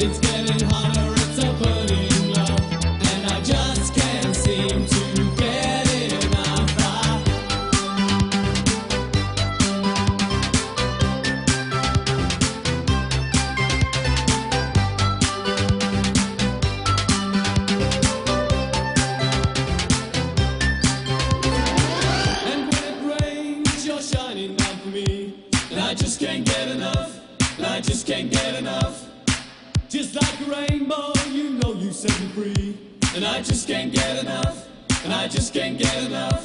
It's just can't get enough.